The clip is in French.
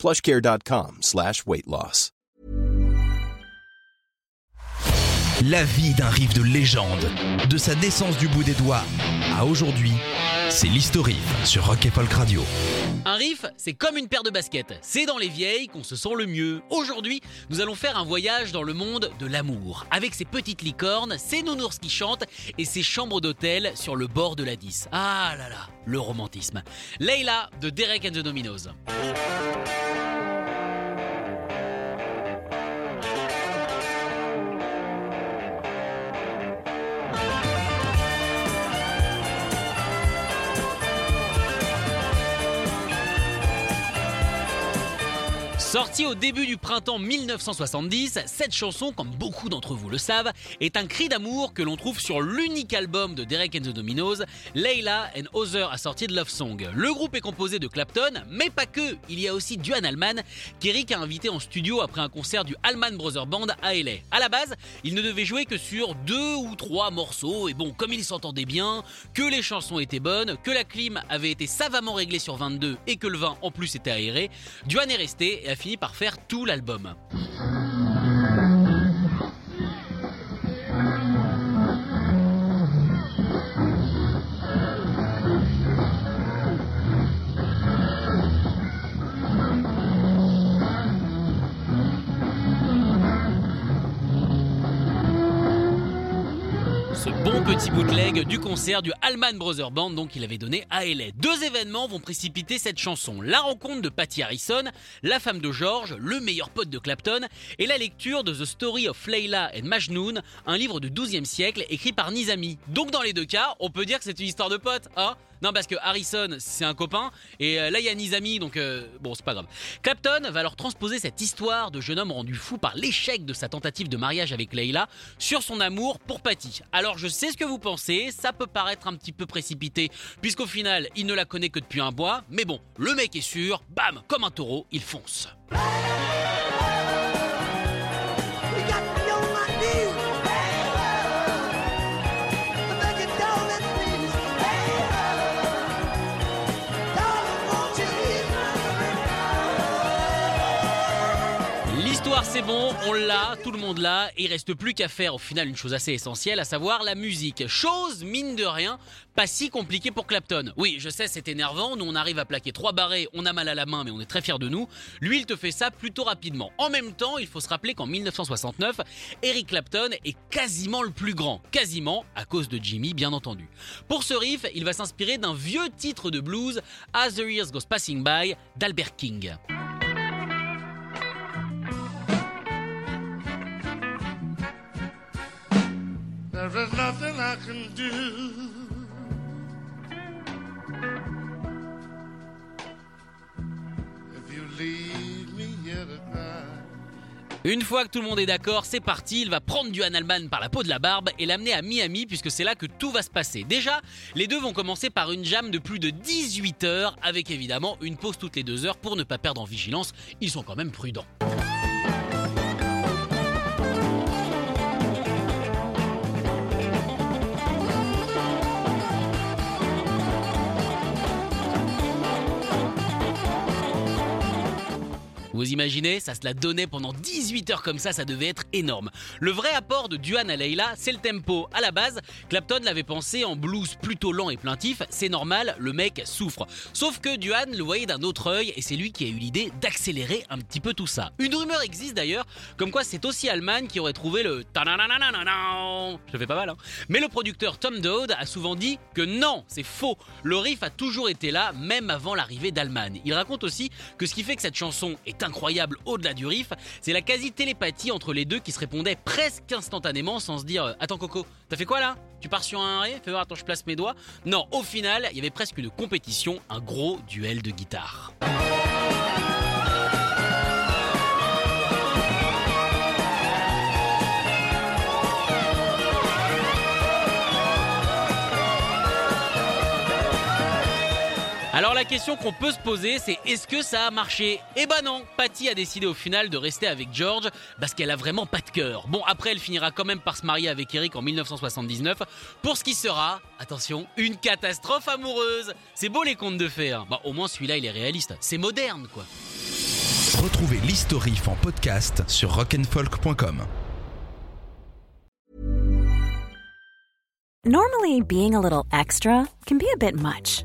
plushcare.com slash weight loss. La vie d'un riff de légende, de sa naissance du bout des doigts à aujourd'hui, c'est l'historique sur Rock et Folk Radio. Un riff, c'est comme une paire de baskets. C'est dans les vieilles qu'on se sent le mieux. Aujourd'hui, nous allons faire un voyage dans le monde de l'amour. Avec ses petites licornes, ses nounours qui chantent et ses chambres d'hôtel sur le bord de la 10. Ah là là, le romantisme. Leila de Derek and the Dominos. Sortie au début du printemps 1970, cette chanson, comme beaucoup d'entre vous le savent, est un cri d'amour que l'on trouve sur l'unique album de Derek and the Dominos, Layla and Other assorti de Love Song. Le groupe est composé de Clapton, mais pas que, il y a aussi Duane Allman, qu'Eric a invité en studio après un concert du Allman Brothers Band à LA. À la base, il ne devait jouer que sur deux ou trois morceaux, et bon, comme il s'entendait bien, que les chansons étaient bonnes, que la clim avait été savamment réglée sur 22 et que le vin en plus était aéré, Duane est resté et a fini par faire tout l'album. Petit bootleg du concert du Allman Brothers Band donc qu'il avait donné à LA. Deux événements vont précipiter cette chanson. La rencontre de Patty Harrison, la femme de George, le meilleur pote de Clapton, et la lecture de The Story of Layla and Majnun, un livre du 12e siècle écrit par Nizami. Donc dans les deux cas, on peut dire que c'est une histoire de pote, hein? Non, parce que Harrison, c'est un copain, et euh, là, il y a Nizami, donc euh, bon, c'est pas grave. Clapton va alors transposer cette histoire de jeune homme rendu fou par l'échec de sa tentative de mariage avec Layla sur son amour pour Patty. Alors, je sais ce que vous pensez, ça peut paraître un petit peu précipité, puisqu'au final, il ne la connaît que depuis un bois, mais bon, le mec est sûr, bam, comme un taureau, il fonce. C'est bon, on l'a, tout le monde l'a, il reste plus qu'à faire au final une chose assez essentielle, à savoir la musique. Chose, mine de rien, pas si compliquée pour Clapton. Oui, je sais, c'est énervant, nous on arrive à plaquer trois barrés, on a mal à la main, mais on est très fiers de nous. Lui, il te fait ça plutôt rapidement. En même temps, il faut se rappeler qu'en 1969, Eric Clapton est quasiment le plus grand. Quasiment, à cause de Jimmy, bien entendu. Pour ce riff, il va s'inspirer d'un vieux titre de blues, As the Years Goes Passing By, d'Albert King. Une fois que tout le monde est d'accord, c'est parti, il va prendre du Allman par la peau de la barbe et l'amener à Miami puisque c'est là que tout va se passer. Déjà, les deux vont commencer par une jam de plus de 18 heures avec évidemment une pause toutes les deux heures pour ne pas perdre en vigilance, ils sont quand même prudents. Vous imaginez, ça se la donnait pendant 18 heures comme ça, ça devait être énorme. Le vrai apport de Duane à Leila, c'est le tempo. À la base, Clapton l'avait pensé en blues plutôt lent et plaintif, c'est normal, le mec souffre. Sauf que Duane le voyait d'un autre œil et c'est lui qui a eu l'idée d'accélérer un petit peu tout ça. Une rumeur existe d'ailleurs, comme quoi c'est aussi Allman qui aurait trouvé le Je fais pas mal, hein. Mais le producteur Tom Dowd a souvent dit que non, c'est faux. Le riff a toujours été là, même avant l'arrivée d'Allman. Il raconte aussi que ce qui fait que cette chanson est incroyable au-delà du riff, c'est la quasi-télépathie entre les deux qui se répondaient presque instantanément sans se dire Attends Coco, t'as fait quoi là? Tu pars sur un ré Fais voir, attends, je place mes doigts. Non, au final, il y avait presque une compétition, un gros duel de guitare. Alors la question qu'on peut se poser, c'est est-ce que ça a marché? Eh ben non, Patty a décidé au final de rester avec George parce qu'elle a vraiment pas de cœur. Bon, après elle finira quand même par se marier avec Eric en 1979 pour ce qui sera, attention, une catastrophe amoureuse. C'est beau les contes de fées. hein. Bah, au moins celui-là il est réaliste, c'est moderne quoi. Retrouvez l'historif en podcast sur rock'n'folk.com. Normally, being a little extra can be a bit much,